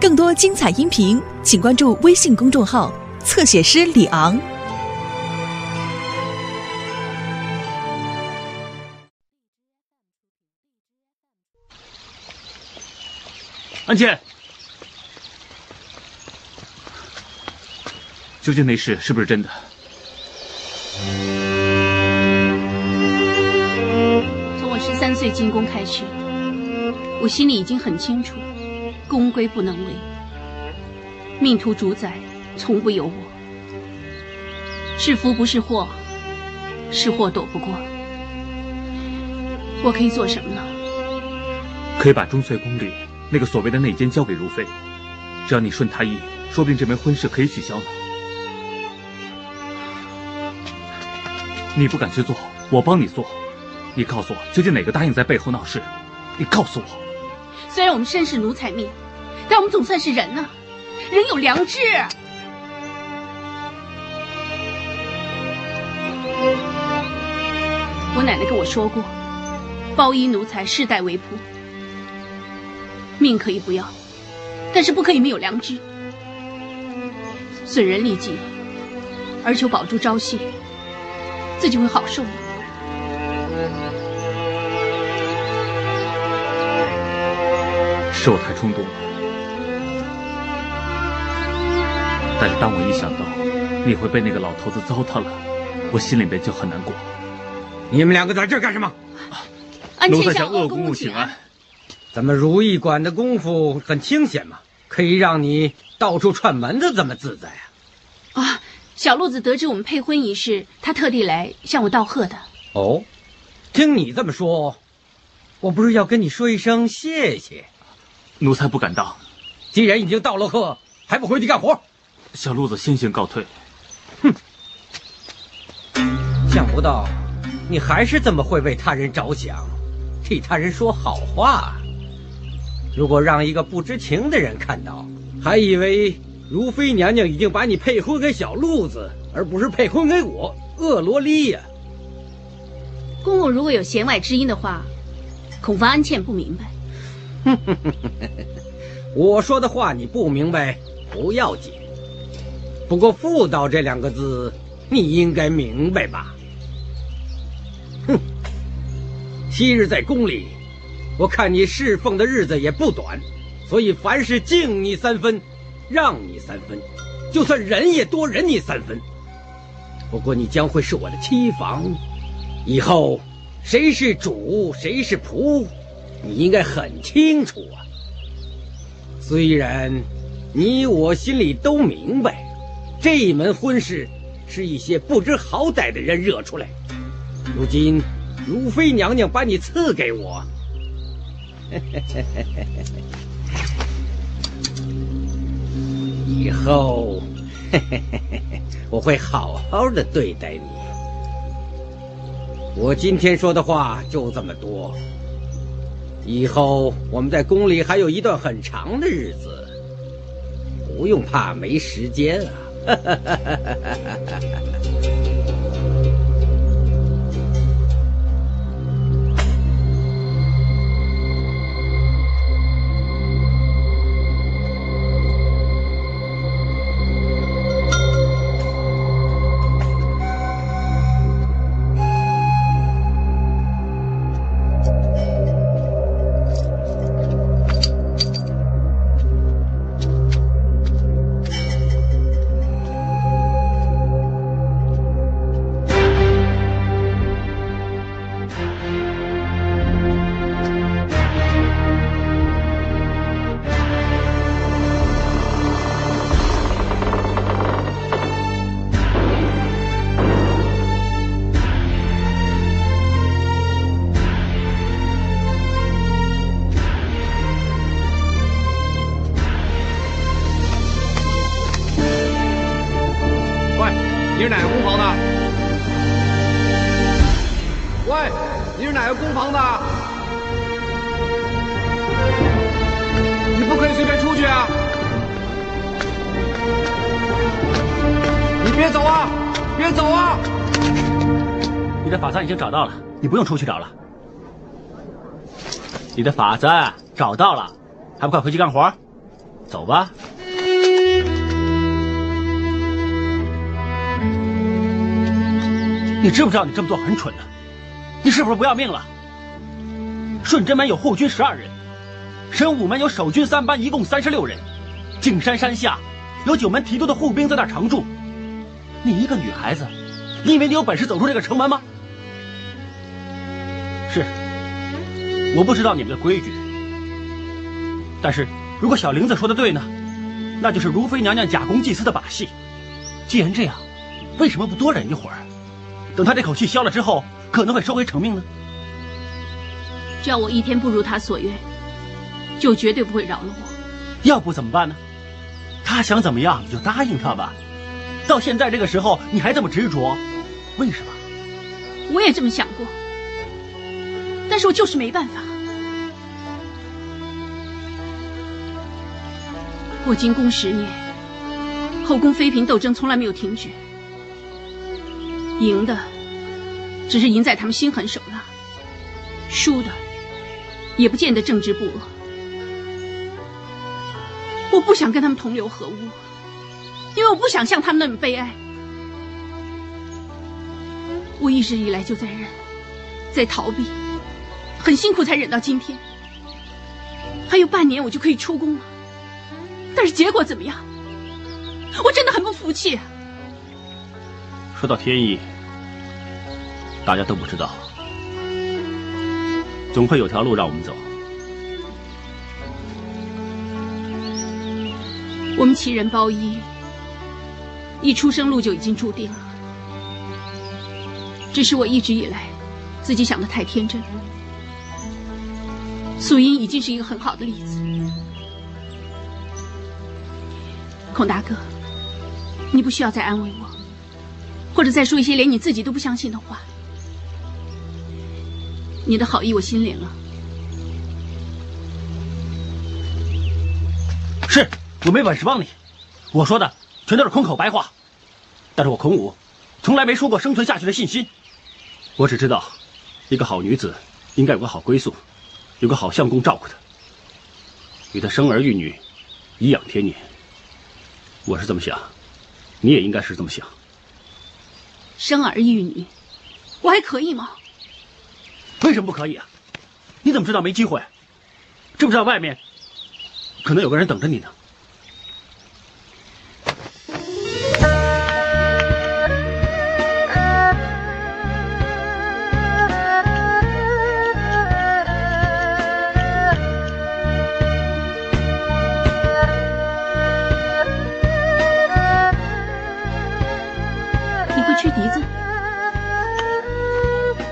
更多精彩音频，请关注微信公众号“侧写师李昂”。安茜，究竟那事是不是真的？从我十三岁进宫开始，我心里已经很清楚，宫规不能违，命途主宰从不由我。是福不是祸，是祸躲不过。我可以做什么呢？可以把中岁宫里那个所谓的内奸交给如妃，只要你顺他意，说不定这门婚事可以取消呢。你不敢去做，我帮你做。你告诉我，究竟哪个答应在背后闹事？你告诉我。虽然我们身是奴才命，但我们总算是人呢，人有良知。我奶奶跟我说过，包衣奴才世代为仆，命可以不要，但是不可以没有良知。损人利己，而求保住朝夕，自己会好受吗？是我太冲动了，但是当我一想到你会被那个老头子糟蹋了，我心里边就很难过。你们两个在这儿干什么？安奴才向妾向鄂鄂公公请安安。。咱们如意馆的功夫很清闲嘛，可以让你到处串门子，这么自在啊？啊，小路子得知我们配婚一事，他特地来向我道贺的。哦，听你这么说，我不是要跟你说一声谢谢？奴才不敢当，既然已经到了贺，还不回去干活？小路子先行告退。哼想不到你还是这么会为他人着想，替他人说好话。如果让一个不知情的人看到，还以为如妃娘娘已经把你配婚给小路子，而不是配婚给我恶罗莉呀、公公如果有弦外之音的话，恐怕安茜不明白。哼哼哼我说的话你不明白不要紧，不过“妇道”这两个字你应该明白吧？哼，昔日在宫里，我看你侍奉的日子也不短，所以凡事敬你三分，让你三分，就算忍也多忍你三分。不过你将会是我的妻房，以后谁是主，谁是仆，你应该很清楚啊。虽然你我心里都明白，这一门婚事是一些不知好歹的人惹出来。如今如妃娘娘把你赐给我，以后我会好好的对待你。我今天说的话就这么多。以后我们在宫里还有一段很长的日子，不用怕没时间啊。哈哈哈哈哈，找到了，你不用出去找了。你的法子找到了，还不快回去干活？走吧。你知不知道你这么做很蠢呢？你是不是不要命了？顺真门有护军十二人，神武门有守军三班，一共三十六人。景山山下有九门提督的护兵在那儿常驻。你一个女孩子，你以为你有本事走出这个城门吗？是，我不知道你们的规矩，但是如果小玲子说的对呢，那就是如妃娘娘假公济私的把戏。既然这样，为什么不多忍一会儿？等她这口气消了之后，可能会收回成命呢？只要我一天不如他所愿，就绝对不会饶了我。要不怎么办呢？他想怎么样，你就答应他吧。到现在这个时候，你还这么执着，为什么？我也这么想过，但是我就是没办法。我进宫十年，后宫妃嫔斗争从来没有停止，赢的只是赢在他们心狠手辣，输的也不见得正直不阿。我不想跟他们同流合污。因为我不想像他们那么悲哀，我一直以来就在忍，在逃避，很辛苦才忍到今天。还有半年我就可以出宫了，但是结果怎么样？我真的很不服气。说到天意，大家都不知道，总会有条路让我们走。我们齐人包衣。一出生路就已经注定了，只是我一直以来自己想的太天真。素英已经是一个很好的例子。孔大哥，你不需要再安慰我，或者再说一些连你自己都不相信的话。你的好意我心领了。是我没本事帮你，我说的。全都是空口白话，但是我孔武从来没说过生存下去的信心。我只知道，一个好女子应该有个好归宿，有个好相公照顾她，与她生儿育女，颐养天年。我是这么想，你也应该是这么想。生儿育女，我还可以吗？为什么不可以啊？你怎么知道没机会？知不知道外面可能有个人等着你呢？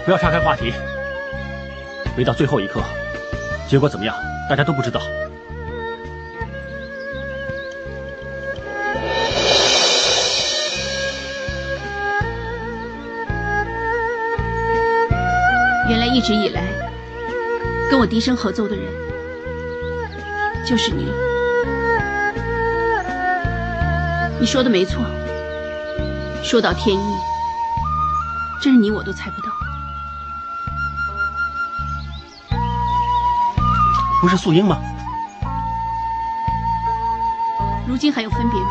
不要岔开话题。没到最后一刻，结果怎么样，大家都不知道。原来一直以来跟我低声合奏的人，就是你。你说的没错，说到天意，真是你我都猜不到。不是素英吗？如今还有分别吗？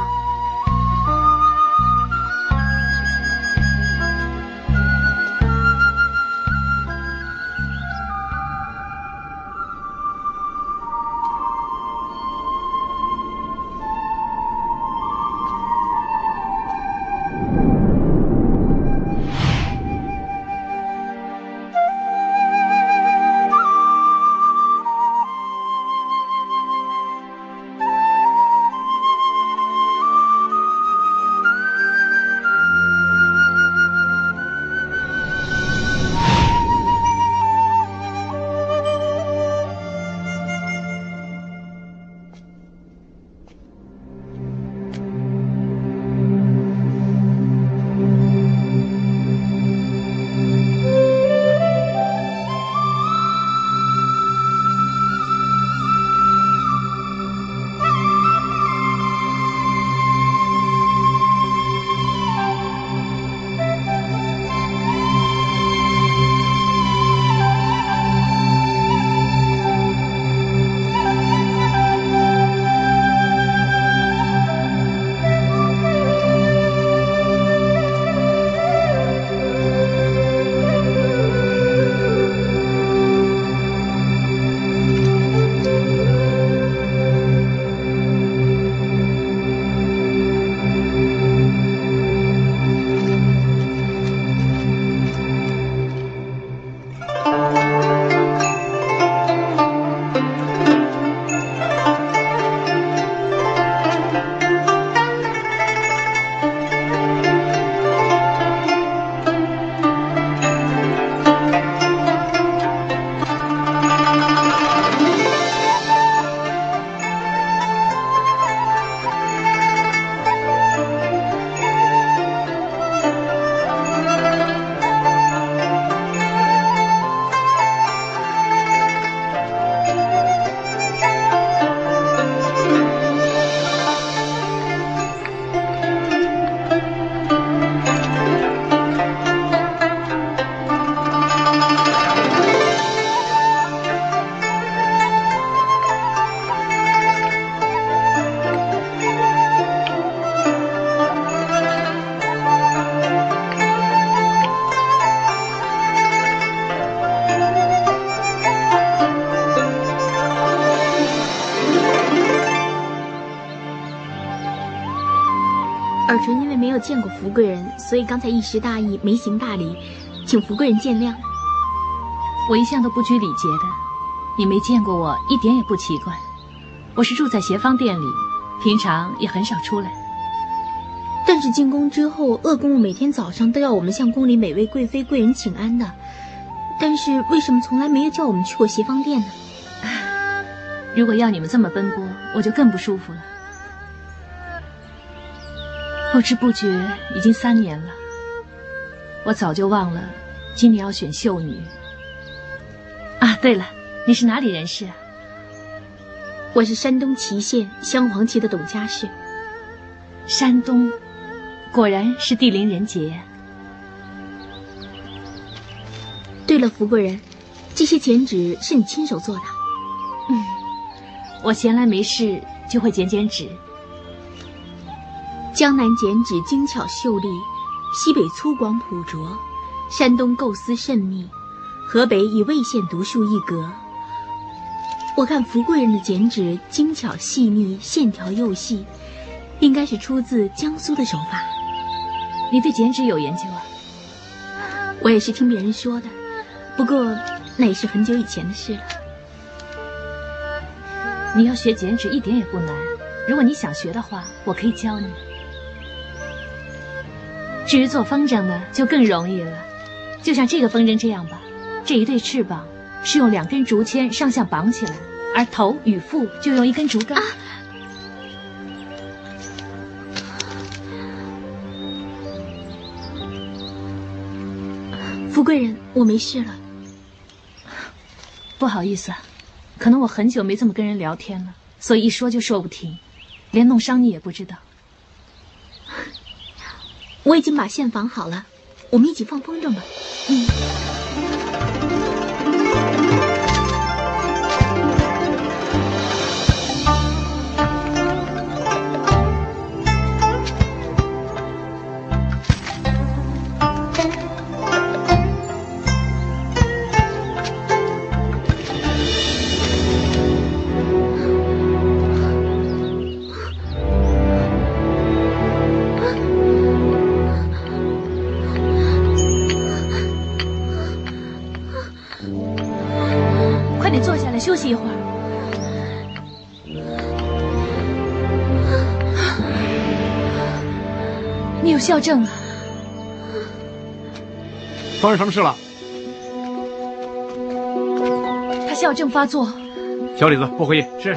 所以刚才一时大意，没行大礼，请福贵人见谅。我一向都不拘礼节的，你没见过我一点也不奇怪。我是住在协芳殿里，平常也很少出来。但是进宫之后，鄂公公每天早上都要我们向宫里每位贵妃贵人请安的。但是为什么从来没有叫我们去过协芳殿呢？如果要你们这么奔波，我就更不舒服了。不知不觉已经三年了，我早就忘了今年要选秀女。啊，对了，你是哪里人士啊？我是山东祁县镶黄旗的董家氏。山东，果然是地灵人杰。对了，福贵人，这些剪纸是你亲手做的？嗯，我闲来没事就会剪剪纸。江南剪纸精巧秀丽，西北粗犷朴拙，山东构思甚密，河北以魏县独树一格。我看福贵人的剪纸精巧细腻，线条又细，应该是出自江苏的手法。你对剪纸有研究啊？我也是听别人说的，不过那也是很久以前的事了。你要学剪纸一点也不难，如果你想学的话，我可以教你。至于做风筝呢，就更容易了。就像这个风筝这样吧，这一对翅膀是用两根竹签上下绑起来，而头与腹就用一根竹竿。福贵人，我没事了。不好意思啊，可能我很久没这么跟人聊天了，所以一说就说不停，连弄伤你也不知道。我已经把线绑好了，我们一起放风筝吧。嗯。校正啊？发生什么事了？他校正发作。小李子，不回忆。是。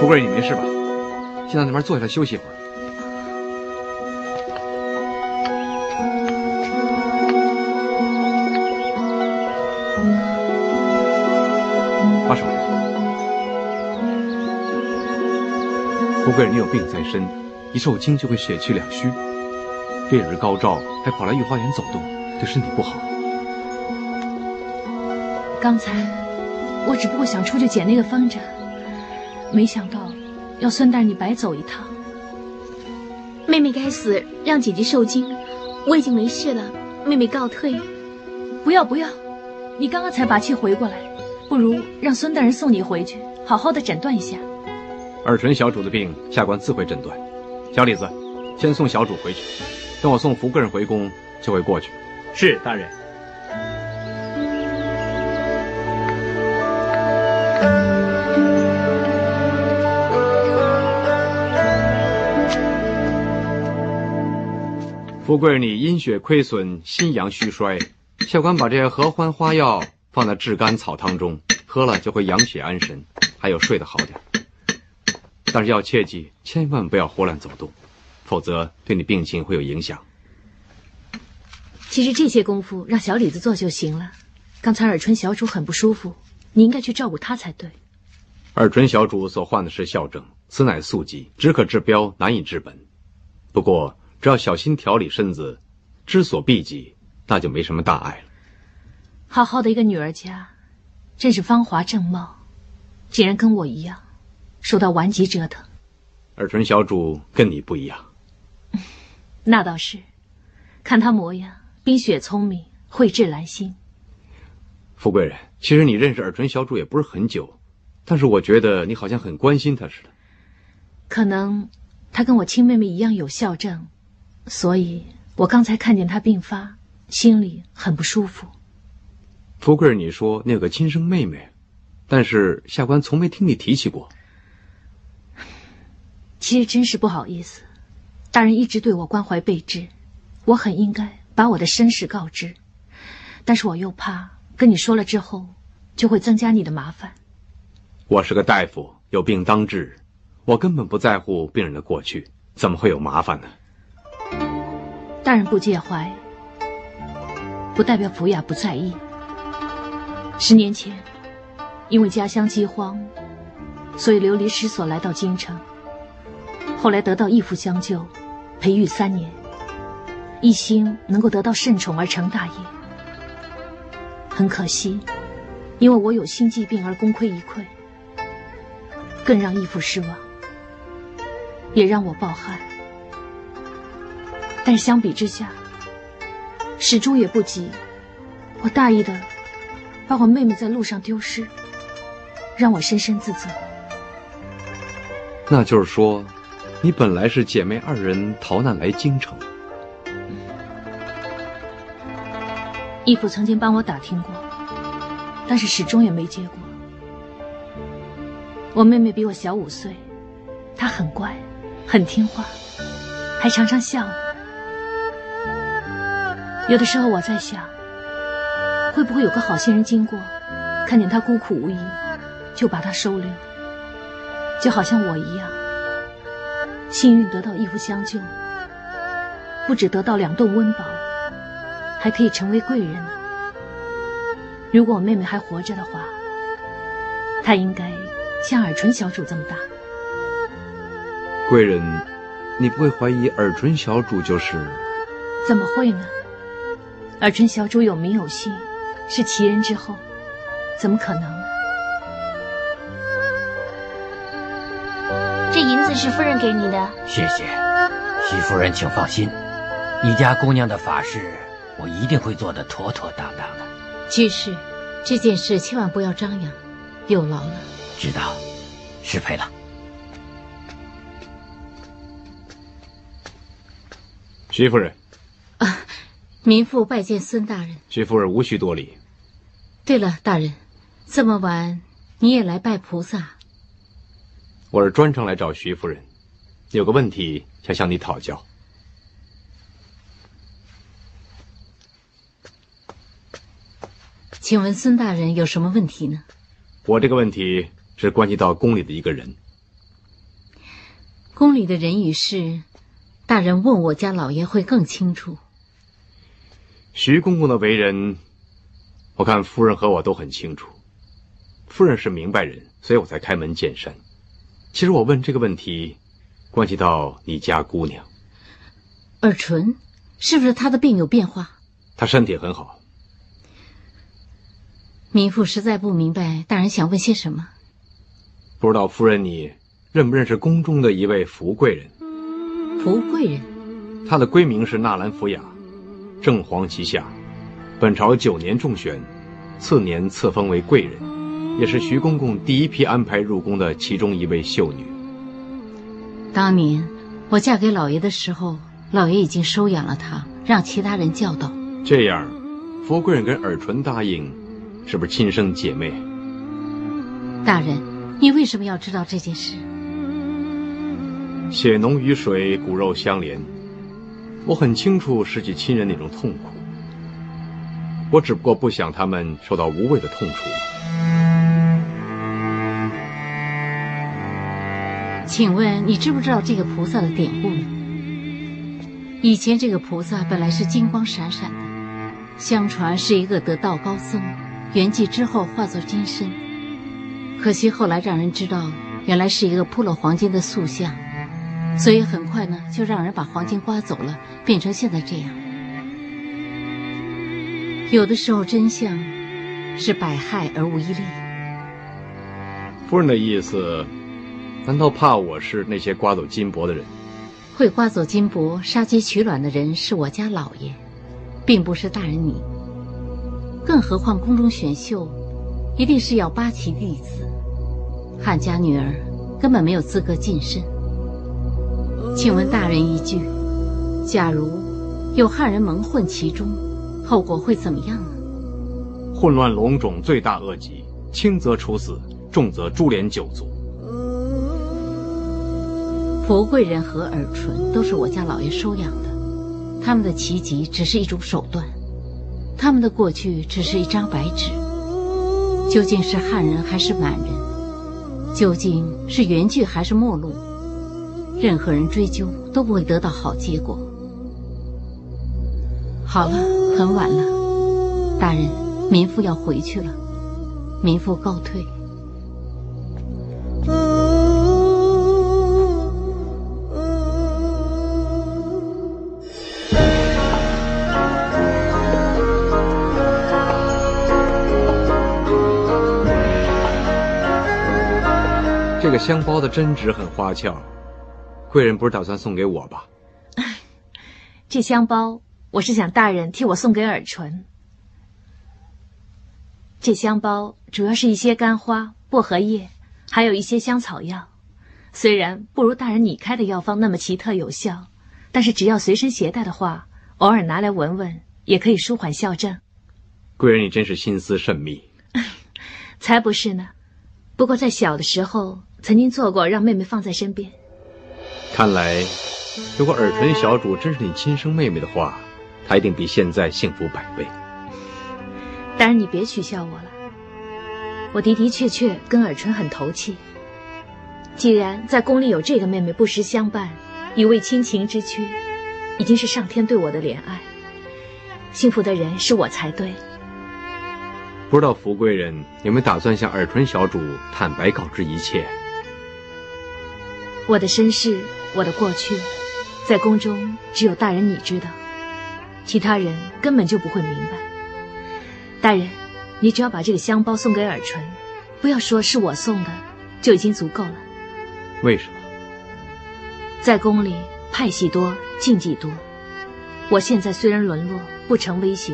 富贵，你没事吧？先到那边坐下来休息一会儿。富贵，你有病在身，一受惊就会血气两虚。烈日高照，还跑来御花园走动，对身体不好。刚才我只不过想出去捡那个风筝，没想到要孙大人你白走一趟。妹妹该死，让姐姐受惊。我已经没事了，妹妹告退。不要不要，你刚刚才把气回过来，不如让孙大人送你回去，好好的诊断一下。尔淳小主的病，下官自会诊断。小李子，先送小主回去，等我送福贵人回宫，就会过去。是大人。富贵，你阴血亏损，心阳虚衰，下官把这些合欢花药放在炙甘草汤中，喝了就会养血安神，还有睡得好点。但是要切记，千万不要胡乱走动，否则对你病情会有影响。其实这些功夫让小李子做就行了。刚才尔淳小主很不舒服，你应该去照顾他才对。尔淳小主所患的是哮症，此乃宿疾，只可治标，难以治本。不过只要小心调理身子，知所避忌，那就没什么大碍了。好好的一个女儿家，真是芳华正茂，竟然跟我一样，受到顽疾折腾。尔淳小主跟你不一样，那倒是，看他模样，冰雪聪明，蕙质兰心。富贵人，其实你认识尔淳小主也不是很久，但是我觉得你好像很关心他似的。可能他跟我亲妹妹一样有校正，所以我刚才看见他病发，心里很不舒服。富贵人，你说你有个亲生妹妹，但是下官从没听你提起过。其实真是不好意思，大人一直对我关怀备至，我很应该把我的身世告知，但是我又怕。跟你说了之后，就会增加你的麻烦。我是个大夫，有病当治，我根本不在乎病人的过去，怎么会有麻烦呢？大人不介怀，不代表福雅不在意。十年前，因为家乡饥荒，所以流离失所来到京城。后来得到义父相救，培育三年，一心能够得到圣宠而成大业。很可惜，因为我有心疾病而功亏一篑，更让义父失望，也让我抱憾。但是相比之下，始终也不及我大意的把我妹妹在路上丢失，让我深深自责。那就是说，你本来是姐妹二人逃难来京城。义父曾经帮我打听过，但是始终也没结果。我妹妹比我小五岁，她很乖，很听话，还常常笑。有的时候我在想，会不会有个好心人经过，看见她孤苦无依，就把她收留，就好像我一样，幸运得到义父相救，不止得到两顿温饱。还可以成为贵人呢。如果我妹妹还活着的话，她应该像尔淳小主这么大。贵人，你不会怀疑尔淳小主就是？怎么会呢？尔淳小主有名有姓，是奇人之后，怎么可能是夫人给你的。谢谢，徐夫人，请放心，你家姑娘的法事。我一定会做得妥妥当当的。居士，这件事千万不要张扬，有劳了。知道，失陪了。徐夫人。啊，民妇拜见孙大人。徐夫人无需多礼。对了，大人，这么晚你也来拜菩萨？我是专程来找徐夫人，有个问题想向你讨教。请问孙大人有什么问题呢？我这个问题是关系到宫里的一个人。宫里的人与事，大人问我家老爷会更清楚。徐公公的为人，我看夫人和我都很清楚。夫人是明白人，所以我才开门见山。其实我问这个问题，关系到你家姑娘。尔淳，是不是她的病有变化？她身体很好。民妇实在不明白，大人想问些什么？不知道夫人你认不认识宫中的一位福贵人？福贵人，她的闺名是纳兰福雅，正黄旗下，本朝九年中选，次年册封为贵人，也是徐公公第一批安排入宫的其中一位秀女。当年我嫁给老爷的时候，老爷已经收养了她，让其他人教导。这样，福贵人跟尔淳答应。是不是亲生姐妹？大人，你为什么要知道这件事？血浓于水，骨肉相连。我很清楚失去亲人那种痛苦。我只不过不想他们受到无谓的痛楚。请问你知不知道这个菩萨的典故呢？以前这个菩萨本来是金光闪闪的，相传是一个得道高僧。圆寂之后化作金身，可惜后来让人知道，原来是一个铺了黄金的塑像，所以很快呢就让人把黄金刮走了，变成现在这样。有的时候真相是百害而无一利。夫人的意思，难道怕我是那些刮走金箔的人？会刮走金箔、杀鸡取卵的人是我家老爷，并不是大人你。更何况宫中选秀，一定是要八旗弟子，汉家女儿根本没有资格晋身。请问大人一句，假如有汉人蒙混其中，后果会怎么样呢？混乱龙种，罪大恶极，轻则处死，重则株连九族。福贵人和尔淳都是我家老爷收养的，他们的奇疾只是一种手段，他们的过去只是一张白纸。究竟是汉人还是满人？究竟是原句还是末路？任何人追究都不会得到好结果。好了，很晚了，大人，民妇要回去了，民妇告退。个香包的针纸很花俏，贵人不是打算送给我吧？这香包我是想大人替我送给尔淳。这香包主要是一些干花、薄荷叶，还有一些香草药。虽然不如大人你开的药方那么奇特有效，但是只要随身携带的话，偶尔拿来闻闻，也可以舒缓校正。贵人，你真是心思甚密。才不是呢。不过在小的时候，曾经做过让妹妹放在身边。看来，如果尔淳小主真是你亲生妹妹的话，她一定比现在幸福百倍。当然，你别取笑我了。我的的确确跟尔淳很投契。既然在宫里有这个妹妹不时相伴，以慰亲情之躯，已经是上天对我的怜爱。幸福的人是我才对。不知道福贵人有没有打算向尔淳小主坦白告知一切？我的身世，我的过去，在宫中只有大人你知道，其他人根本就不会明白。大人，你只要把这个香包送给尔淳，不要说是我送的，就已经足够了。为什么？在宫里派系多，禁忌多。我现在虽然沦落，不成威胁。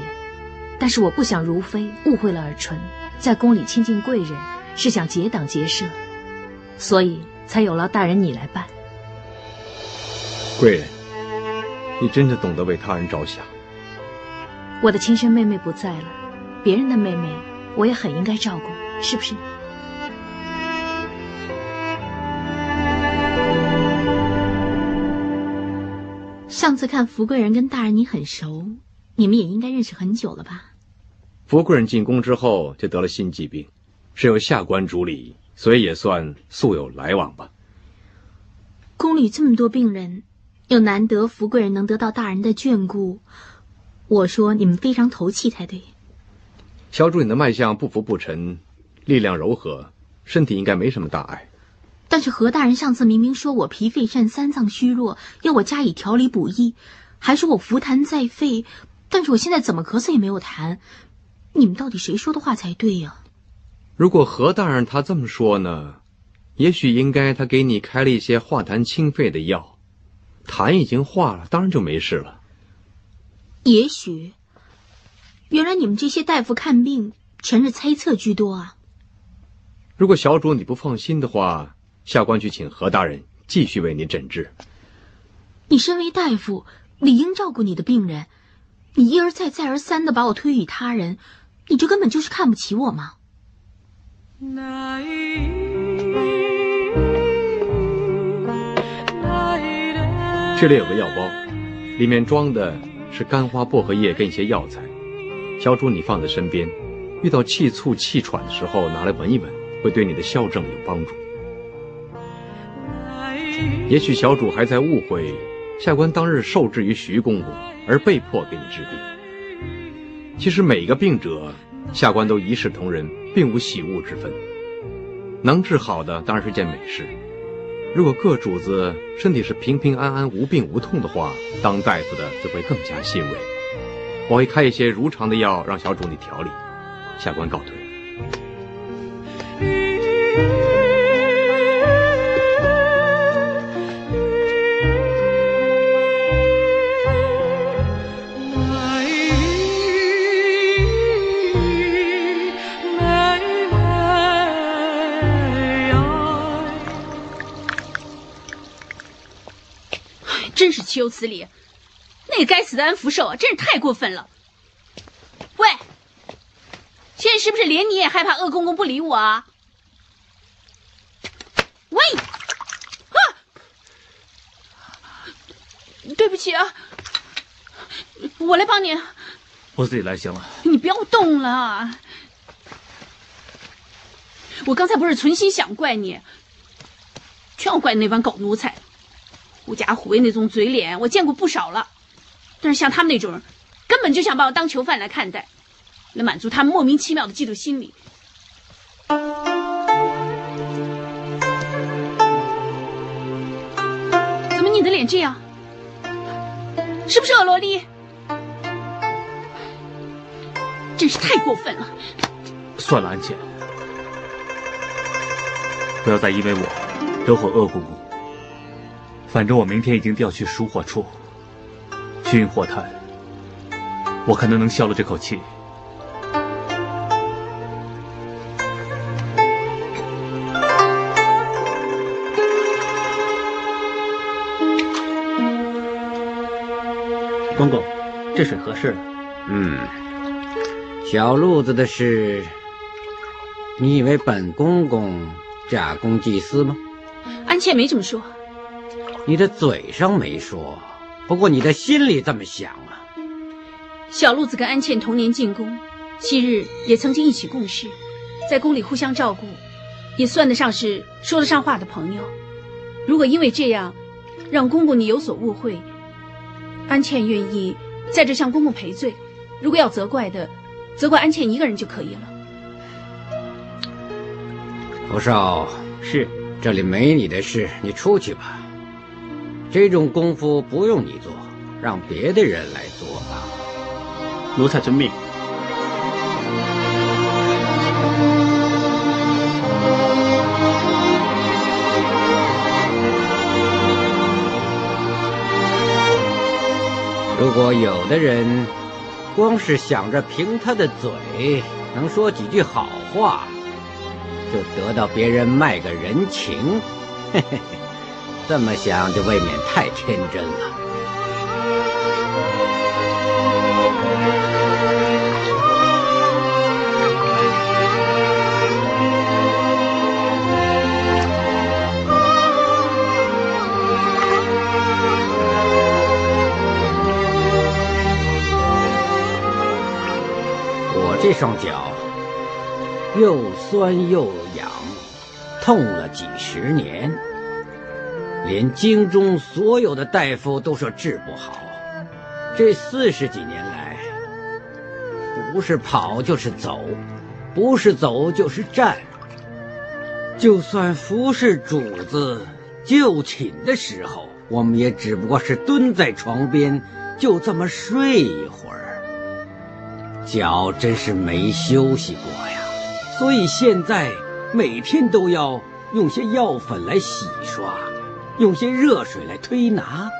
但是我不想如妃误会了尔淳，在宫里亲近贵人是想结党结社，所以才有劳大人你来办。贵人，你真的懂得为他人着想。我的亲生妹妹不在了，别人的妹妹我也很应该照顾，是不是？上次看福贵人跟大人你很熟。你们也应该认识很久了吧？福贵人进宫之后就得了心疾病，是由下官主理，所以也算素有来往吧。宫里这么多病人，又难得福贵人能得到大人的眷顾，我说你们非常投契才对。小主，你的脉象不浮不沉，力量柔和，身体应该没什么大碍。但是何大人上次明明说我脾肺肾三脏虚弱，要我加以调理补益，还说我服痰在肺。但是我现在怎么咳嗽也没有痰，你们到底谁说的话才对呀？如果何大人他这么说呢，也许应该他给你开了一些化痰清肺的药，痰已经化了，当然就没事了。也许，原来你们这些大夫看病全是猜测居多啊。如果小主你不放心的话，下官去请何大人继续为你诊治。你身为大夫，理应照顾你的病人。你一而再、再而三的把我推与他人，你这根本就是看不起我吗？这里有个药包，里面装的是干花薄荷叶跟一些药材。小主，你放在身边，遇到气促、气喘的时候拿来闻一闻，会对你的消症有帮助。也许小主还在误会，下官当日受制于徐公公。而被迫给你治病。其实每个病者，下官都一视同仁，并无喜恶之分。能治好的当然是件美事。如果各主子身体是平平安安、无病无痛的话，当大夫的就会更加欣慰。我会开一些如常的药，让小主你调理。下官告退。岂有此理！那个该死的安福寿啊，真是太过分了。喂，现在是不是连你也害怕恶公公不理我啊？喂，啊，对不起啊，我来帮你。我自己来行了。你不要动了。我刚才不是存心想怪你，全要怪那帮狗奴才。狐假虎威那种嘴脸，我见过不少了。但是像他们那种人，根本就想把我当囚犯来看待，来满足他们莫名其妙的嫉妒心理。怎么你的脸这样？是不是恶萝莉？真是太过分了！算了，安茜，不要再因为我惹火恶公公。反正我明天已经调去输火处，去运火炭，我可能能消了这口气。公公，这水合适了。嗯，小路子的事，你以为本公公假公济私吗？安茜没这么说。你的嘴上没说，不过你的心里这么想啊。小路子跟安茜同年进宫，昔日也曾经一起共事，在宫里互相照顾，也算得上是说得上话的朋友。如果因为这样，让公公你有所误会，安茜愿意在这向公公赔罪。如果要责怪的，责怪安茜一个人就可以了。福少，是，这里没你的事，你出去吧。这种功夫不用你做，让别的人来做吧。奴才遵命。如果有的人光是想着凭他的嘴能说几句好话，就得到别人卖个人情，嘿嘿嘿。这么想就未免太天真了。我这双脚又酸又痒，痛了几十年。连京中所有的大夫都说治不好，这四十几年来，不是跑就是走，不是走就是站。就算服侍主子就寝的时候，我们也只不过是蹲在床边，就这么睡一会儿，脚真是没休息过呀。所以现在每天都要用些药粉来洗刷。用些热水来推拿，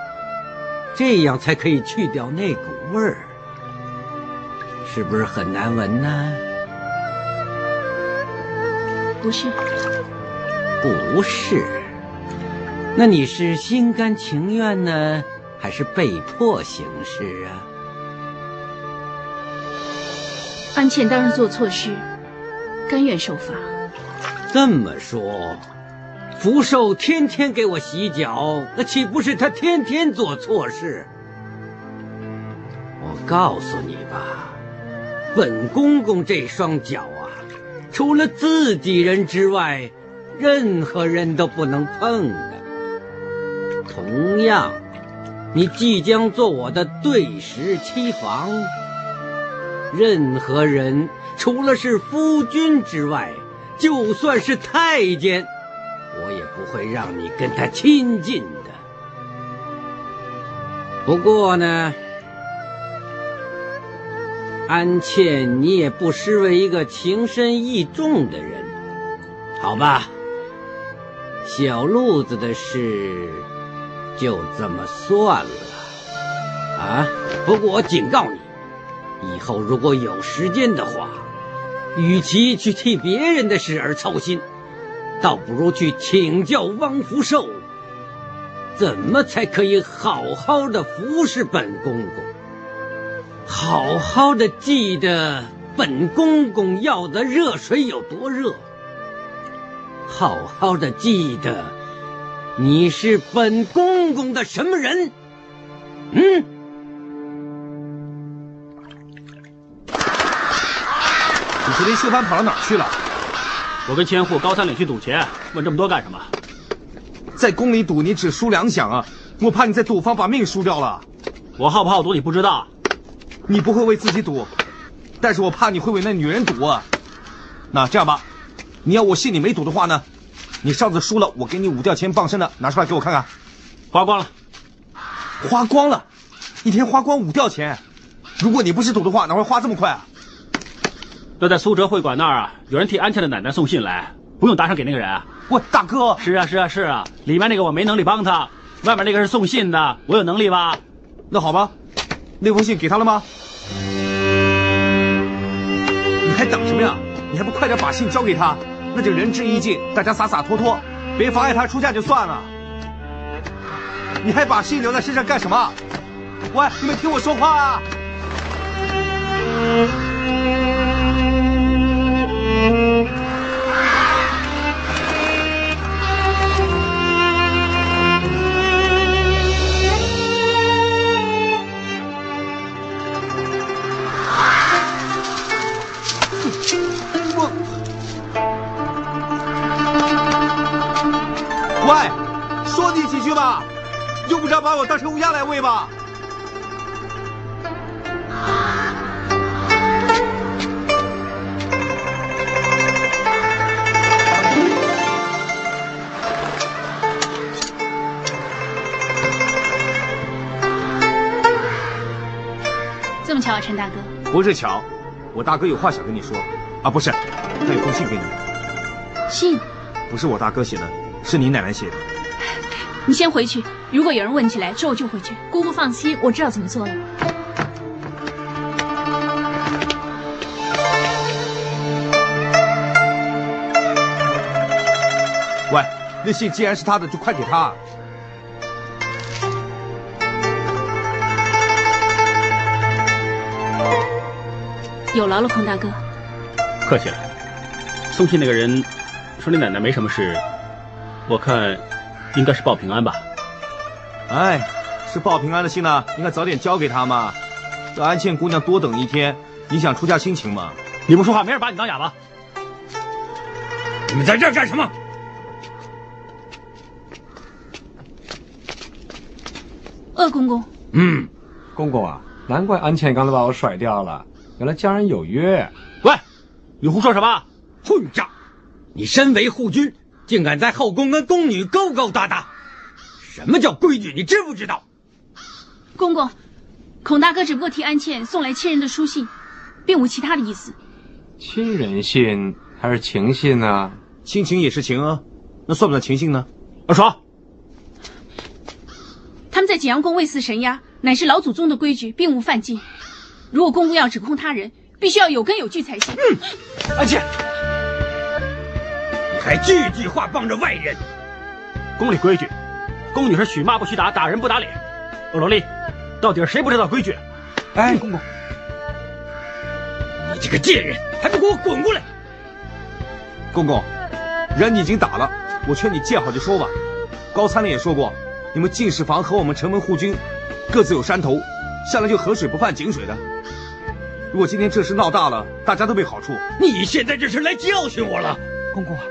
这样才可以去掉那股味儿，是不是很难闻呢？不是，不是。那你是心甘情愿呢，还是被迫行事啊？安茜当日做错事，甘愿受罚。这么说。福寿天天给我洗脚，那岂不是他天天做错事？我告诉你吧，本公公这双脚啊，除了自己人之外，任何人都不能碰的。同样，你即将做我的对食妻房，任何人除了是夫君之外，就算是太监。不会让你跟他亲近的。不过呢，安茜，你也不失为一个情深意重的人，好吧？小路子的事就这么算了啊！不过我警告你，以后如果有时间的话，与其去替别人的事而操心。倒不如去请教汪福寿，怎么才可以好好的服侍本公公？好好的记得本公公要的热水有多热？好好的记得你是本公公的什么人？嗯？你昨天秀芳跑到哪儿去了？我跟千户高三岭去赌钱，问这么多干什么？在宫里赌，你只输两响啊！我怕你在赌坊把命输掉了。我好不好赌你不知道？你不会为自己赌，但是我怕你会为那女人赌啊。那这样吧，你要我信你没赌的话呢？你上次输了，我给你五吊钱傍身的，拿出来给我看看。花光了，花光了，一天花光五吊钱。如果你不是赌的话，哪会花这么快啊？那在苏哲会馆那儿啊，有人替安茜的奶奶送信来，不用打赏给那个人啊。喂，大哥，是啊是啊是啊，里面那个我没能力帮他，外面那个是送信的，我有能力吧？那好吧，那封信给他了吗？你还等什么呀？你还不快点把信交给他？那就仁至义尽，大家洒洒脱脱，别妨碍他出嫁就算了。你还把信留在身上干什么？喂，你们听我说话啊！喂，说你几句吧，用不着把我当成乌鸦来喂吧？大哥。不是巧，我大哥有话想跟你说。啊，不是，他有封信给你。信？不是我大哥写的，是你奶奶写的。你先回去，如果有人问起来，之后就回去。姑姑放心，我知道怎么做了。喂，那信既然是他的，就快给他。有劳了，孔大哥。客气了。送信那个人说你奶奶没什么事，我看应该是报平安吧。哎，是报平安的信呢，应该早点交给他嘛。让安茜姑娘多等一天，影响出嫁心情嘛。你不说话，没人把你当哑巴。你们在这儿干什么？鄂公公。嗯，公公啊，难怪安茜刚才把我甩掉了，原来家人有约。喂，你胡说什么？混账！你身为护军，竟敢在后宫跟宫女勾勾搭搭，什么叫规矩？你知不知道？公公，孔大哥只不过替安茜送来亲人的书信，并无其他的意思。亲人信还是情信呢？亲情也是情啊，那算不算情信呢？二爽。他们在景阳宫为祀神鸦，乃是老祖宗的规矩，并无犯禁。如果公公要指控他人，必须要有根有据才行。嗯，安茜，你还句句话帮着外人。宫里规矩，宫女是许骂不许打，打人不打脸。欧罗丽，到底是谁不知道规矩？哎，公公，你这个贱人，还不给我滚过来！公公，人已经打了，我劝你见好就收吧。高参令也说过，你们进士房和我们城门护军各自有山头，向来就河水不犯井水的。如果今天这事闹大了，大家都没好处。你现在这是来教训我了，公公啊！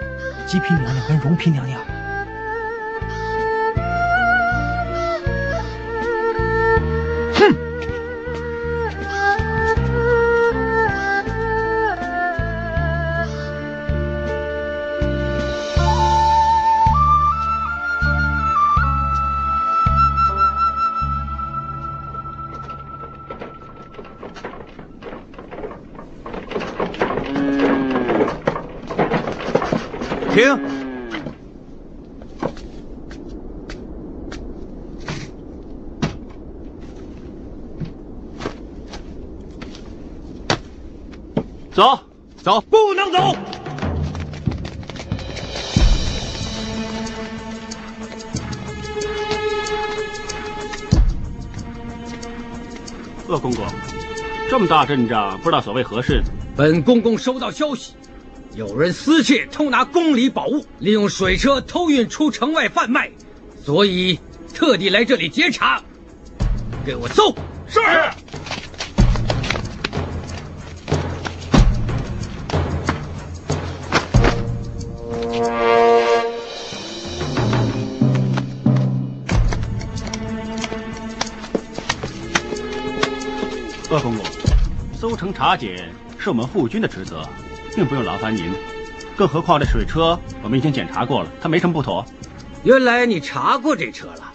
吉嫔娘娘跟荣嫔娘娘。停。走走。不能走。恶公公这么大阵仗不知道所谓何事。本公公收到消息。有人私窃偷拿宫里宝物，利用水车偷运出城外贩卖，所以特地来这里截查。给我搜！是。鄂公公，搜城查检是我们护军的职责，并不用劳烦您。更何况这水车我们已经检查过了，它没什么不妥。原来你查过这车了，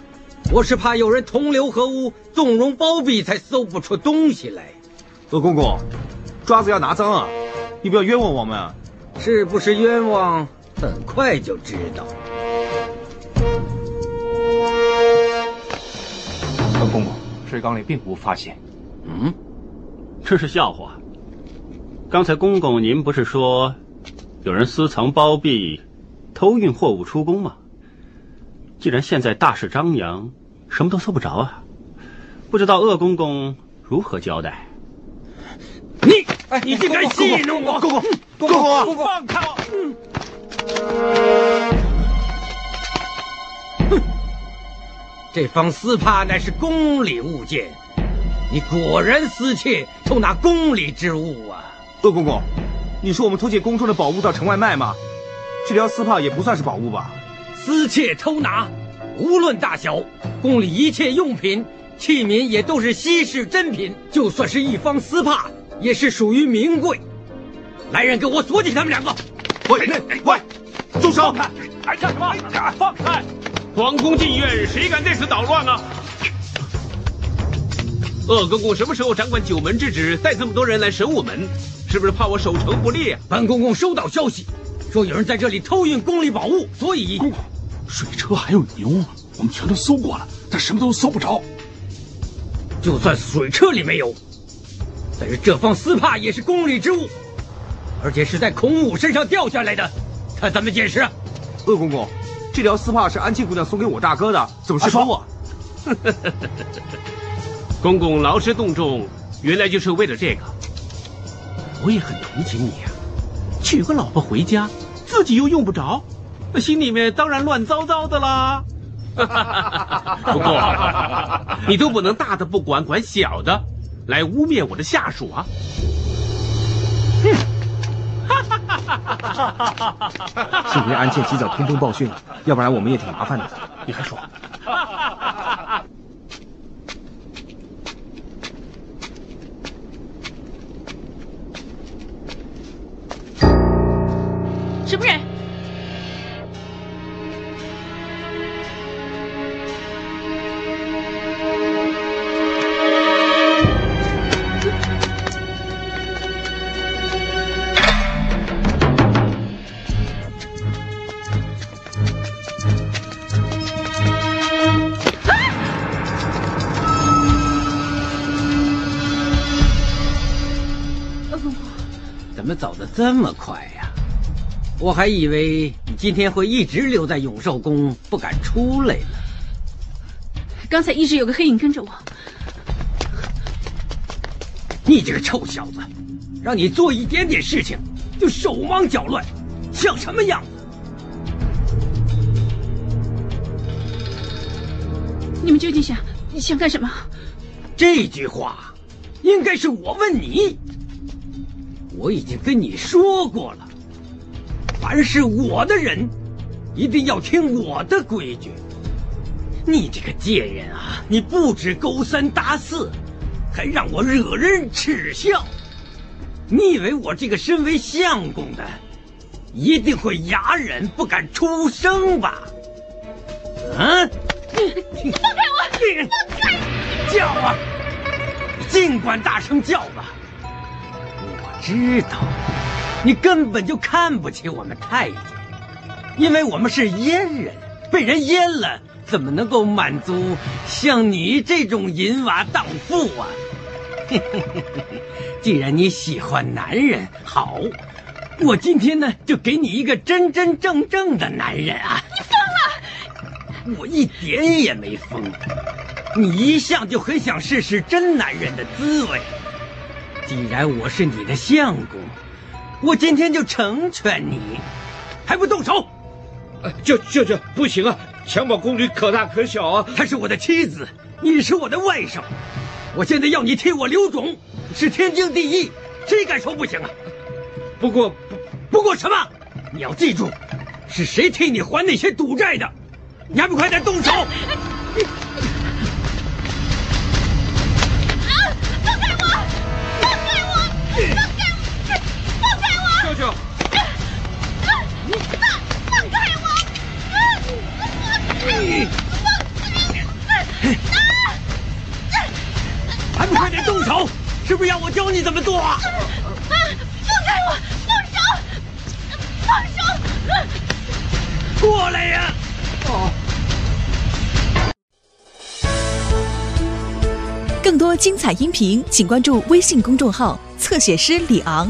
我是怕有人同流合污、纵容包庇，才搜不出东西来。鄂公公，抓子要拿脏啊！你不要冤枉我们啊！是不是冤枉，很快就知道。鄂公公，水缸里并无发现。嗯。这是笑话。刚才公公您不是说，有人私藏包庇，偷运货物出宫吗？既然现在大事张扬，什么都搜不着啊，不知道鄂公公如何交代？你，你竟敢戏弄我！公公，公公，放开我！哼，这方丝帕乃是宫里物件。你果然私窃偷拿宫里之物啊！鄂公公，你说我们偷窃宫中的宝物到城外卖吗？这条丝帕也不算是宝物吧？私窃偷拿，无论大小，宫里一切用品、器皿也都是稀世珍品，就算是一方丝帕，也是属于名贵。来人，给我锁起他们两个！喂喂，住手！还干什么？放开！皇宫禁院，谁敢在此捣乱啊？鄂公公什么时候掌管九门之职，带这么多人来审我们，是不是怕我守城不利啊？本公公收到消息，说有人在这里偷运宫里宝物，所以公公，水车还有牛，我们全都搜过了，但什么都搜不着。就算水车里没有，但是这方丝帕也是宫里之物，而且是在孔武身上掉下来的，他怎么解释？鄂公公，这条丝帕是安庆姑娘送给我大哥的，怎么是说我？公公劳师动众，原来就是为了这个。我也很同情你啊，娶个老婆回家，自己又用不着，那心里面当然乱糟糟的啦。不过，你都不能大的不管，管小的，来污蔑我的下属啊！幸亏安茜及早通风报讯了，要不然我们也挺麻烦的。你还说？什么人？怎么走得这么快呀？我还以为你今天会一直留在永寿宫，不敢出来呢。刚才一直有个黑影跟着我。你这个臭小子，让你做一点点事情就手忙脚乱，像什么样子？你们究竟想想干什么？这句话，应该是我问你。我已经跟你说过了，凡是我的人，一定要听我的规矩。你这个贱人啊，你不止勾三搭四，还让我惹人耻笑。你以为我这个身为相公的，一定会哑忍不敢出声吧？嗯？你放开我！放开！叫啊！尽管大声叫吧。我知道，你根本就看不起我们太监，因为我们是阉人，被人阉了，怎么能够满足像你这种淫娃荡妇啊？既然你喜欢男人，好，我今天呢就给你一个真真正正的男人啊！你疯了！我一点也没疯，你一向就很想试试真男人的滋味。既然我是你的相公，我今天就成全你，还不动手？舅舅舅，不行啊！襁褓宫女可大可小啊，她是我的妻子，你是我的外甥，我现在要你替我留种，是天经地义，谁敢说不行啊？不过，不不过什么？你要记住，是谁替你还那些赌债的？你还不快点动手！舅舅，你放放开我！还不快点动手！是不是要我！教你怎么做？放开我！放手！放手！过来呀！哦。更多精彩音频，请关注微信公众号“侧写师李昂”。